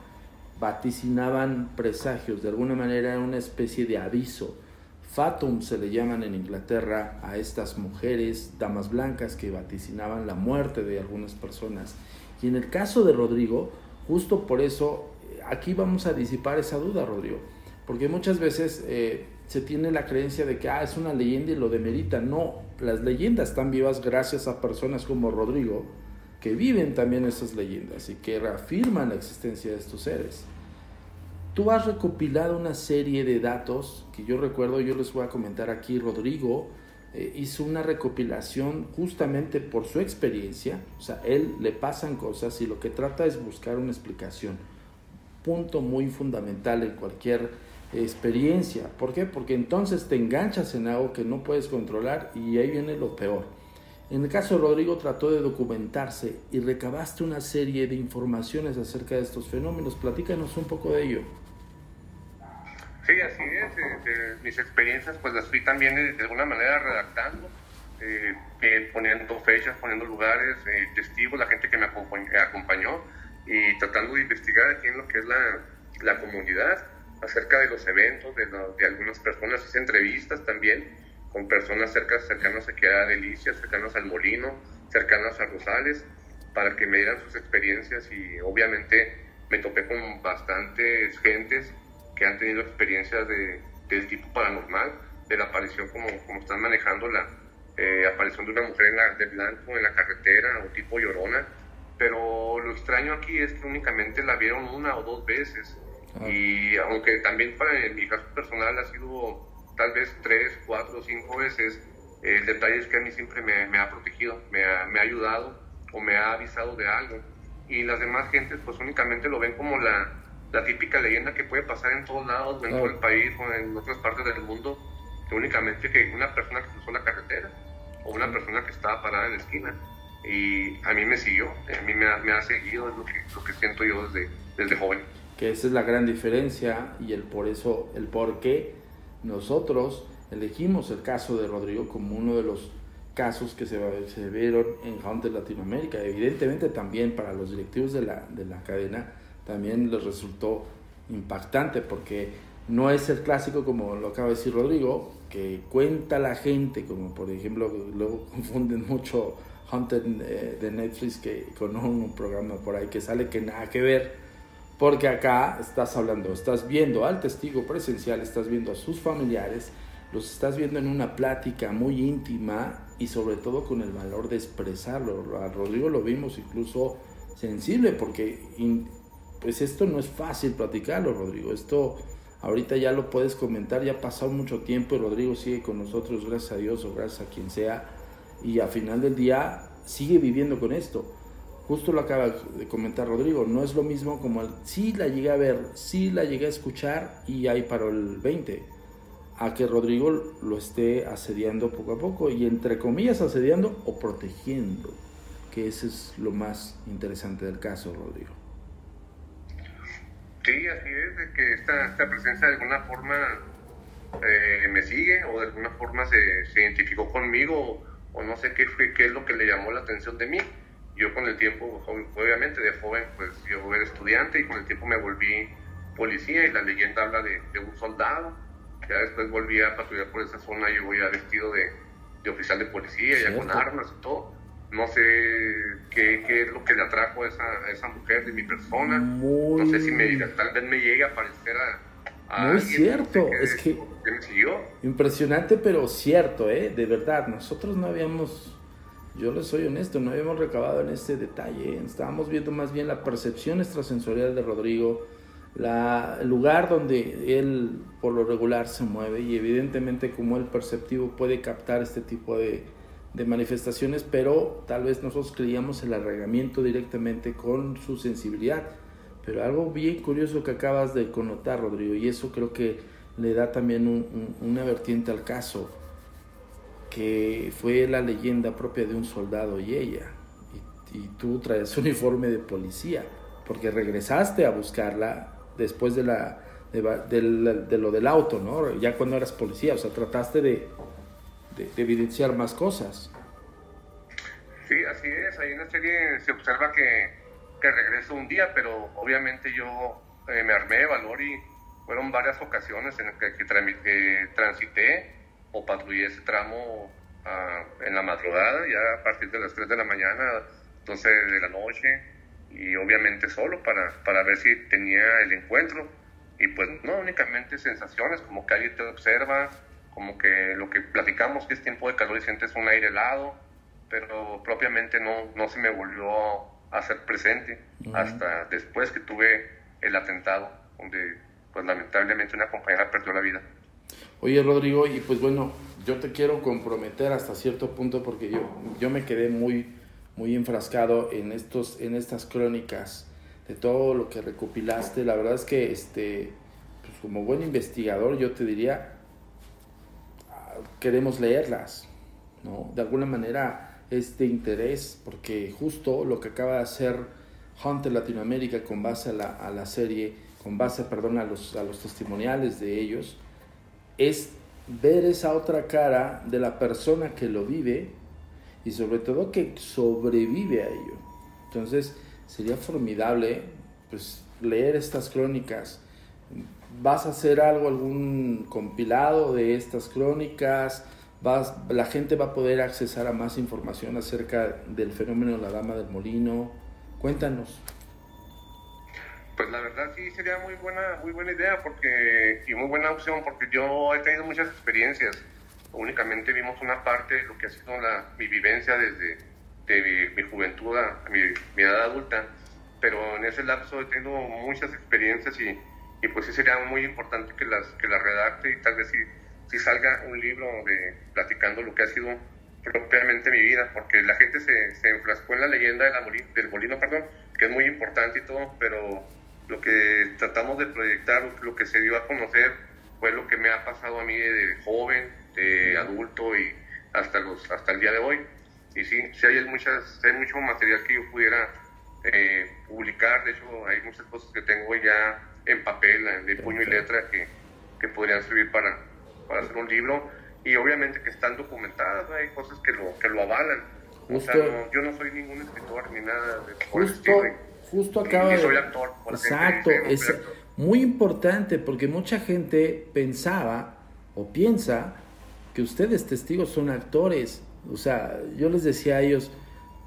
Vaticinaban presagios, de alguna manera era una especie de aviso. Fatum se le llaman en Inglaterra a estas mujeres, damas blancas, que vaticinaban la muerte de algunas personas. Y en el caso de Rodrigo, Justo por eso, aquí vamos a disipar esa duda, Rodrigo, porque muchas veces eh, se tiene la creencia de que ah, es una leyenda y lo demerita. No, las leyendas están vivas gracias a personas como Rodrigo, que viven también esas leyendas y que reafirman la existencia de estos seres. Tú has recopilado una serie de datos que yo recuerdo, yo les voy a comentar aquí, Rodrigo eh, hizo una recopilación justamente por su experiencia, o sea, él le pasan cosas y lo que trata es buscar una explicación. Punto muy fundamental en cualquier experiencia. ¿Por qué? Porque entonces te enganchas en algo que no puedes controlar y ahí viene lo peor. En el caso de Rodrigo trató de documentarse y recabaste una serie de informaciones acerca de estos fenómenos. Platícanos un poco de ello. Sí, así es. Eh, mis experiencias pues las fui también eh, de alguna manera redactando, eh, poniendo fechas, poniendo lugares, testigos, la gente que me acompañó y tratando de investigar aquí en lo que es la, la comunidad acerca de los eventos, de, de, algunas personas, hice entrevistas también con personas cerca, cercanas aquí a Delicia, cercanas al Molino, cercanas a Rosales, para que me dieran sus experiencias y obviamente me topé con bastantes gentes que han tenido experiencias de, del tipo paranormal, de la aparición como, como están manejando la eh, aparición de una mujer en la, de blanco en la carretera o tipo llorona. Pero lo extraño aquí es que únicamente la vieron una o dos veces. Y aunque también para mi caso personal ha sido tal vez tres, cuatro, cinco veces, el detalle es que a mí siempre me, me ha protegido, me ha, me ha, ayudado o me ha avisado de algo. Y las demás gentes pues únicamente lo ven como la, la típica leyenda que puede pasar en todos lados, en todo el país o en otras partes del mundo, que únicamente que una persona que cruzó la carretera o una persona que estaba parada en la esquina. Y a mí me siguió, a mí me ha, me ha seguido, es lo que, lo que siento yo desde, desde joven. Que esa es la gran diferencia y el por eso, el por qué nosotros elegimos el caso de Rodrigo como uno de los casos que se, se vieron en Hunter Latinoamérica. Evidentemente también para los directivos de la, de la cadena también les resultó impactante porque no es el clásico como lo acaba de decir Rodrigo, que cuenta la gente, como por ejemplo, luego confunden mucho Hunter eh, de Netflix que con un programa por ahí que sale que nada que ver, Porque acá estás hablando, estás viendo al testigo presencial, estás viendo a sus familiares, los estás viendo en una plática muy íntima y sobre todo con el valor de expresarlo. A Rodrigo lo vimos incluso sensible porque pues esto no es fácil platicarlo, Rodrigo. Esto ahorita ya lo puedes comentar, ya ha pasado mucho tiempo y Rodrigo sigue con nosotros, gracias a Dios o gracias a quien sea. Y al final del día sigue viviendo con esto. Justo lo acaba de comentar Rodrigo, no es lo mismo como el sí la llegué a ver, sí la llegué a escuchar y ahí paró el 20, a que Rodrigo lo esté asediando poco a poco y entre comillas asediando o protegiendo, que ese es lo más interesante del caso, Rodrigo. Sí, así es, de que esta, esta presencia de alguna forma eh, me sigue o de alguna forma se, se identificó conmigo o no sé qué, fue, qué es lo que le llamó la atención de mí. Yo con el tiempo, obviamente de joven, pues yo era estudiante y con el tiempo me volví policía y la leyenda habla de, un soldado. Ya después volví a patrullar por esa zona, yo voy a vestido de, de oficial de policía, ya con armas y todo. No sé qué, qué, es lo que le atrajo a esa, a esa mujer de mi persona. No sé si me, tal vez me llegue a parecer a, muy es cierto, es que impresionante pero cierto, ¿eh? De verdad, nosotros no habíamos, yo les soy honesto, no habíamos recabado en este detalle, estábamos viendo más bien la percepción extrasensorial de Rodrigo, la, el lugar donde él por lo regular se mueve y evidentemente como el perceptivo puede captar este tipo de, manifestaciones, pero tal vez nosotros creíamos el arraigamiento directamente con su sensibilidad. Pero algo bien curioso que acabas de connotar, Rodrigo, y eso creo que le da también una vertiente al caso, que fue la leyenda propia de un soldado y ella, y, tú traes uniforme de policía, porque regresaste a buscarla después de, la, de, lo del auto, ¿no? Ya cuando eras policía, o sea, trataste de, de evidenciar más cosas. Sí, así es, ahí en la serie se observa que regreso un día, pero obviamente yo eh, me armé de valor y fueron varias ocasiones en las que, transité o patrullé ese tramo ah, en la madrugada, ya a partir de las 3 de la mañana, 12 de la noche, y obviamente solo para, para ver si tenía el encuentro. Y pues no únicamente sensaciones, como que alguien te observa, como que lo que platicamos que es tiempo de calor y sientes un aire helado, pero propiamente no, no se me volvió a ser presente hasta después que tuve el atentado, donde pues lamentablemente una compañera perdió la vida. Oye Rodrigo, y pues bueno, yo te quiero comprometer hasta cierto punto porque yo, yo me quedé muy, muy enfrascado en, estos, en estas crónicas de todo lo que recopilaste. La verdad es que este, pues como buen investigador yo te diría, queremos leerlas, ¿no? De alguna manera este interés, porque justo lo que acaba de hacer Hunter Latinoamérica con base a la, a la serie, con base, perdón, a los, a los testimoniales de ellos, es ver esa otra cara de la persona que lo vive y sobre todo que sobrevive a ello. Entonces sería formidable pues, leer estas crónicas. ¿Vas a hacer algo, algún compilado de estas crónicas? la gente va a poder accesar a más información acerca del fenómeno de la dama del molino. Cuéntanos. Pues la verdad sí sería muy buena, muy buena idea porque, y muy buena opción porque yo he tenido muchas experiencias. Únicamente vimos una parte de lo que ha sido la, mi vivencia desde de mi, juventud a mi, mi, edad adulta, pero en ese lapso he tenido muchas experiencias y, y pues sí sería muy importante que las, que las redacte y tal vez sí si salga un libro de platicando lo que ha sido propiamente mi vida, porque la gente se, se enfrascó en la leyenda del molino, perdón, que es muy importante y todo, pero lo que tratamos de proyectar, lo que se dio a conocer, fue lo que me ha pasado a mí de joven, de adulto y hasta, los, hasta el día de hoy. Y sí, sí hay, muchas, hay mucho material que yo pudiera eh, publicar, de hecho hay muchas cosas que tengo ya en papel, de puño y letra, que, que podrían servir para, para hacer un libro. Y obviamente que están documentadas, hay cosas que lo, que lo avalan. o sea, yo no soy ningún escritor ni nada de justo, justo acaba de... soy actor. Exacto, es muy importante porque mucha gente pensaba o piensa que ustedes testigos son actores. O sea, yo les decía a ellos,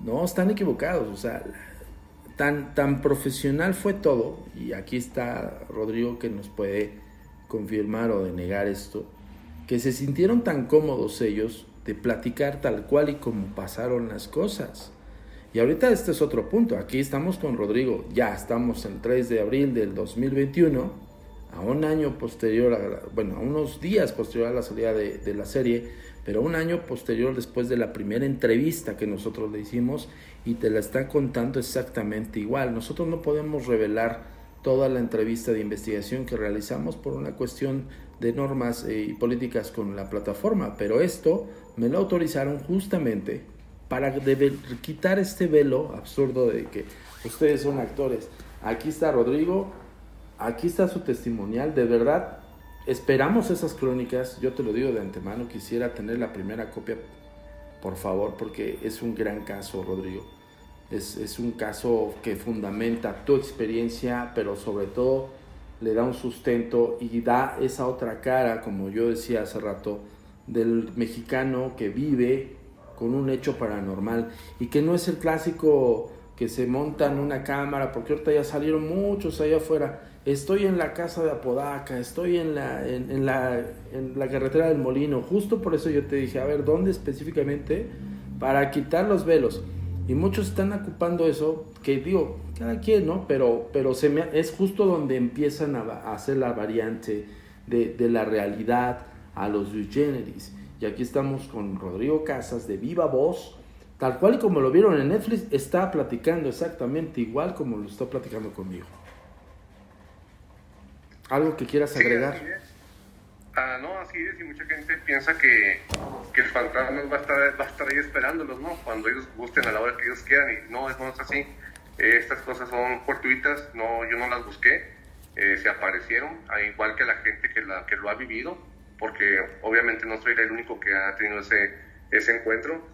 no, están equivocados. O sea, tan, tan profesional fue todo, y aquí está Rodrigo que nos puede confirmar o denegar esto, que se sintieron tan cómodos ellos de platicar tal cual y como pasaron las cosas. Y ahorita este es otro punto, aquí estamos con Rodrigo, ya estamos el 3 de abril del 2021, a un año posterior, a, bueno, a unos días posterior a la salida de, de la serie, pero un año posterior después de la primera entrevista que nosotros le hicimos y te la está contando exactamente igual. Nosotros no podemos revelar toda la entrevista de investigación que realizamos por una cuestión de normas eh, y políticas con la plataforma, pero esto me lo autorizaron justamente para quitar este velo absurdo de que ustedes son actores. Aquí está Rodrigo, aquí está su testimonial, de verdad esperamos esas crónicas, yo te lo digo de antemano, quisiera tener la primera copia, por favor, porque es un gran caso, Rodrigo. Es, un caso que fundamenta tu experiencia, pero sobre todo le da un sustento y da esa otra cara, como yo decía hace rato, del mexicano que vive con un hecho paranormal y que no es el clásico que se monta en una cámara, porque ahorita ya salieron muchos allá afuera estoy en la casa de Apodaca, estoy en la, en, la, en la carretera del Molino. Justo por eso yo te dije, a ver, ¿dónde específicamente? Para quitar los velos. Y muchos están ocupando eso, que digo, cada quien, ¿no? Pero, pero se me, es justo donde empiezan a, hacer la variante de, de, la realidad a los generis. Y aquí estamos con Rodrigo Casas de Viva Voz, tal cual y como lo vieron en Netflix, está platicando exactamente igual como lo está platicando conmigo. ¿Algo que quieras agregar? ah, no, así es, y mucha gente piensa que, que el fantasma va a, estar, va a estar ahí esperándolos, ¿no? Cuando ellos gusten a la hora que ellos quieran, y no, no es así. Eh, estas cosas son fortuitas, no, yo no las busqué, eh, se aparecieron, igual que la gente que, la, que lo ha vivido, porque obviamente no soy el único que ha tenido ese, ese encuentro,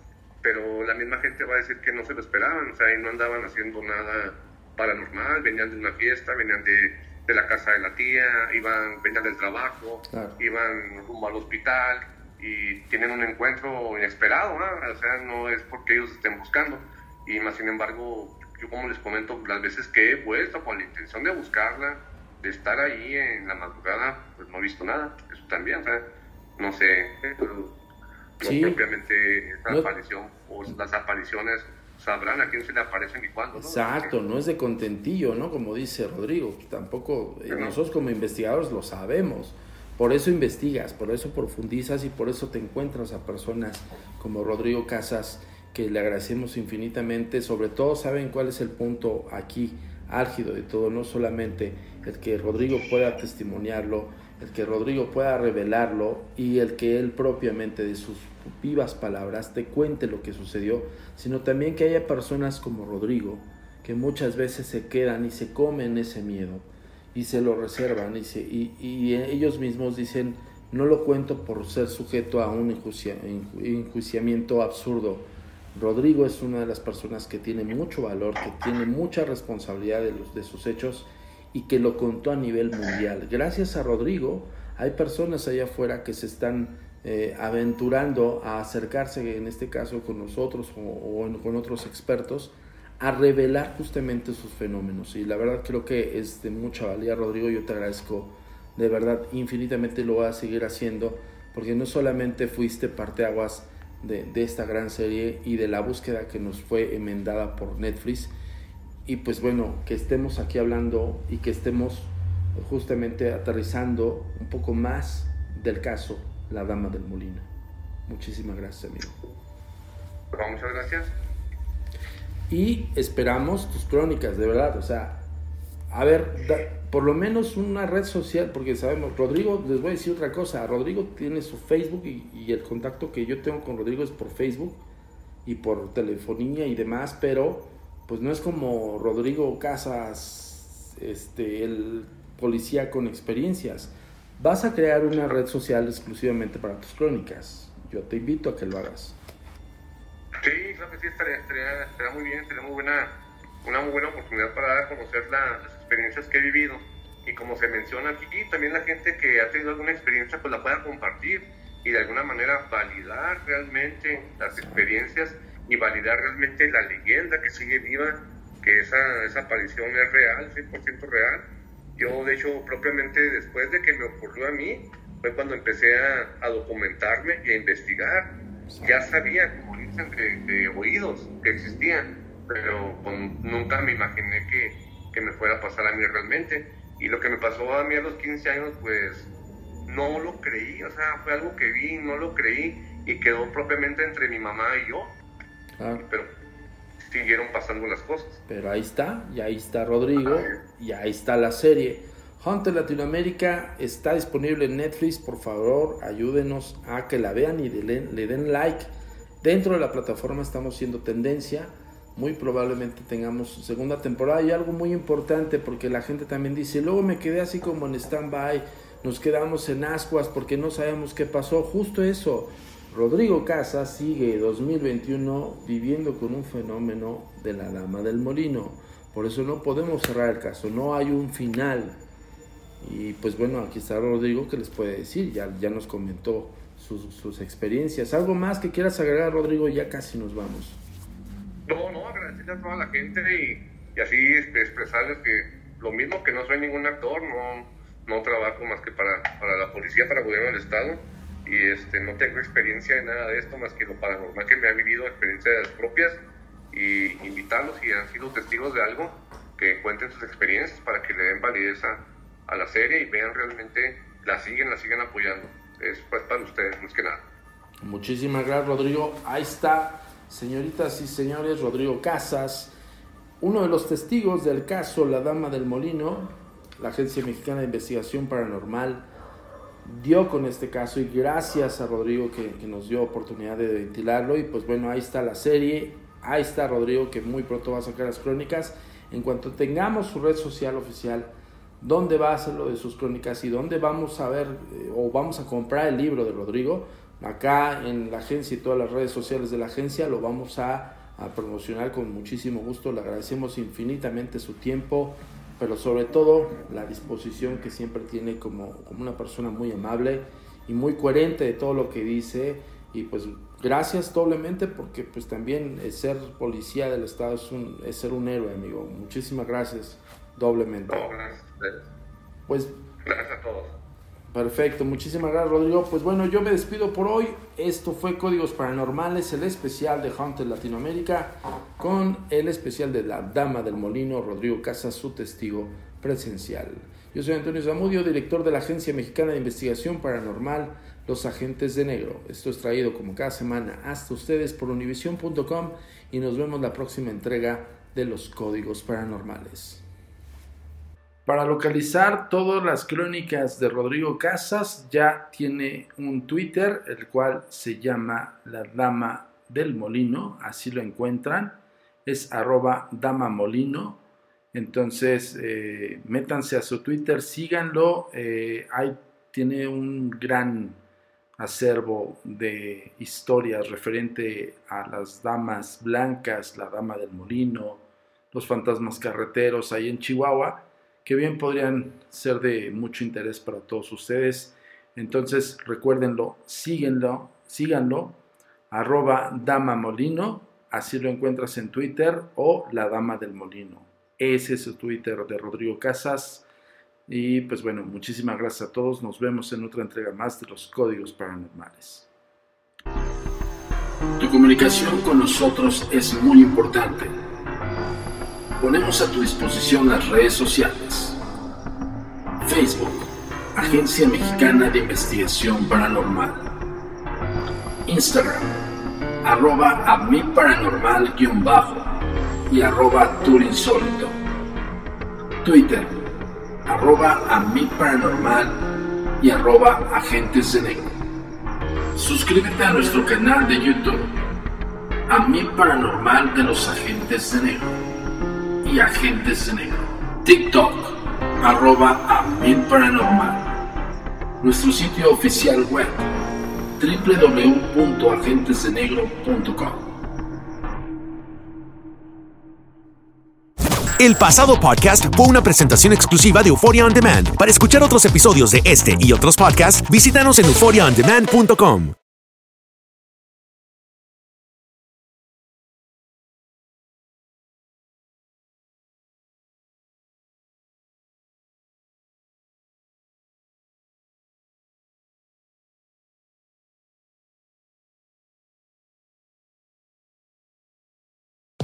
pero la misma gente va a decir que no se lo esperaban, o sea, y no andaban haciendo nada paranormal, venían de una fiesta, venían de de la casa de la tía, iban, venían del trabajo, iban rumbo al hospital y tienen un encuentro inesperado, ¿no? o sea, no es porque ellos estén buscando. Y más sin embargo, yo como les comento, las veces que he vuelto con la intención de buscarla, de estar ahí en la madrugada, pues no he visto nada. También, o sea, no sé, no propiamente esa aparición o las apariciones sabrán a quién se le aparecen y cuándo. ¿no? Exacto, no es de contentillo, ¿no? Como dice Rodrigo, tampoco eh, nosotros como investigadores lo sabemos. Por eso investigas, por eso profundizas y por eso te encuentras a personas como Rodrigo Casas, que le agradecemos infinitamente. Sobre todo saben cuál es el punto aquí álgido de todo, no solamente el que Rodrigo pueda testimoniarlo, el que Rodrigo pueda revelarlo y el que él propiamente de sus vivas palabras te cuente lo que sucedió, sino también que haya personas como Rodrigo que muchas veces se quedan y se comen ese miedo y se lo reservan y, se, y, ellos mismos dicen no lo cuento por ser sujeto a un enjuiciamiento absurdo. Rodrigo es una de las personas que tiene mucho valor, que tiene mucha responsabilidad de, los, de sus hechos y que lo contó a nivel mundial. Gracias a Rodrigo hay personas allá afuera que se están eh, aventurando a acercarse, en este caso con nosotros o, con otros expertos, a revelar justamente sus fenómenos. Y la verdad creo que es de mucha valía, Rodrigo, yo te agradezco de verdad infinitamente, lo voy a seguir haciendo, porque no solamente fuiste parteaguas de, de esta gran serie y de la búsqueda que nos fue enmendada por Netflix, y pues bueno, que estemos aquí hablando y que estemos justamente aterrizando un poco más del caso La Dama del Molino. Muchísimas gracias, amigo. muchas gracias. Y esperamos tus crónicas, de verdad. O sea, a ver, por lo menos una red social, porque sabemos, Rodrigo, les voy a decir otra cosa. Rodrigo tiene su Facebook y, y el contacto que yo tengo con Rodrigo es por Facebook y por telefonía y demás, pero pues no es como Rodrigo Casas, este, el policía con experiencias. Vas a crear una red social exclusivamente para tus crónicas. Yo te invito a que lo hagas. Sí, creo que sí, estaría, muy bien, sería muy buena, una muy buena oportunidad para dar a conocer las experiencias que he vivido. Y como se menciona aquí, también la gente que ha tenido alguna experiencia, pues la pueda compartir y de alguna manera validar realmente las experiencias y validar realmente la leyenda que sigue viva que esa, esa aparición es real, 100% real. Yo, de hecho, propiamente después de que me ocurrió a mí, fue cuando empecé a, documentarme y a investigar. Ya sabía, como dicen, de, oídos que existían, pero nunca me imaginé que, que me fuera a pasar a mí realmente. Y lo que me pasó a mí a los 15 años, pues no lo creí, o sea, fue algo que vi, no lo creí y quedó propiamente entre mi mamá y yo. Pero siguieron pasando las cosas. Pero ahí está, y ahí está Rodrigo, y ahí está la serie. Hunter Latinoamérica está disponible en Netflix, por favor ayúdenos a que la vean y le, le den like. Dentro de la plataforma estamos siendo tendencia, muy probablemente tengamos segunda temporada y algo muy importante porque la gente también dice, luego me quedé así como en stand-by, nos quedamos en ascuas porque no sabemos qué pasó, justo eso, Rodrigo Casas sigue 2021 viviendo con un fenómeno de la Dama del Molino. Por eso no podemos cerrar el caso, no hay un final. Y pues bueno, aquí está Rodrigo que les puede decir, ya, ya nos comentó sus, experiencias. ¿Algo más que quieras agregar, Rodrigo? Ya casi nos vamos. No, no, agradecerle a toda la gente y, así expresarles que lo mismo que no soy ningún actor, no, no trabajo más que para, para la policía, para el gobierno del Estado y este, no tengo experiencia en nada de esto más que lo paranormal que me ha vivido, experiencias propias y invitarlos y han sido testigos de algo que cuenten sus experiencias para que le den validez a, la serie y vean realmente, la siguen, la siguen apoyando. Es pues para ustedes, más que nada. Muchísimas gracias, Rodrigo. Ahí está, señoritas y señores, Rodrigo Casas, uno de los testigos del caso La Dama del Molino, la Agencia Mexicana de Investigación Paranormal dio con este caso y gracias a Rodrigo que, nos dio oportunidad de ventilarlo y pues bueno, ahí está la serie, ahí está Rodrigo que muy pronto va a sacar las crónicas. En cuanto tengamos su red social oficial, dónde va a ser lo de sus crónicas y dónde vamos a ver eh, o vamos a comprar el libro de Rodrigo, acá en la agencia y todas las redes sociales de la agencia lo vamos a promocionar con muchísimo gusto. Le agradecemos infinitamente su tiempo, pero sobre todo la disposición que siempre tiene como, como una persona muy amable y muy coherente de todo lo que dice. Y pues gracias doblemente porque pues también ser policía del estado es, un, es ser un héroe amigo. Muchísimas gracias doblemente. Pues gracias a todos Perfecto, muchísimas gracias Rodrigo. Pues bueno, yo me despido por hoy. Esto fue Códigos Paranormales, el especial de Hunter Latinoamérica, con el especial de la Dama del Molino, Rodrigo Casas, su testigo presencial. Yo soy Antonio Zamudio, director de la Agencia Mexicana de Investigación Paranormal, Los Agentes de Negro. Esto es traído como cada semana hasta ustedes por univision.com y nos vemos la próxima entrega de los Códigos Paranormales. Para localizar todas las crónicas de Rodrigo Casas ya tiene un Twitter, el cual se llama La Dama del Molino, así lo encuentran, es arroba Dama Molino. Entonces, eh, métanse a su Twitter, síganlo, eh, ahí tiene un gran acervo de historias referente a las damas blancas, la dama del molino, los fantasmas carreteros ahí en Chihuahua que bien podrían ser de mucho interés para todos ustedes. Entonces recuérdenlo, síguenlo, síganlo, arroba Dama Molino, así lo encuentras en Twitter, o La Dama del Molino. Ese es su Twitter de Rodrigo Casas. Y pues bueno, muchísimas gracias a todos. Nos vemos en otra entrega más de los códigos paranormales. Tu comunicación con nosotros es muy importante ponemos a tu disposición las redes sociales. Facebook, Agencia Mexicana de Investigación Paranormal. Instagram, arroba a mi paranormal-bajo y arroba. Twitter, arroba a paranormal y arroba agentes de negro. Suscríbete a nuestro canal de YouTube, a mi paranormal de los agentes de negro y Agentes de Negro. TikTok, arroba Paranormal. Nuestro sitio oficial web, www.agentesdenegro.com. El pasado podcast fue una presentación exclusiva de Euphoria On Demand. Para escuchar otros episodios de este y otros podcasts, visítanos en euphoriaondemand.com.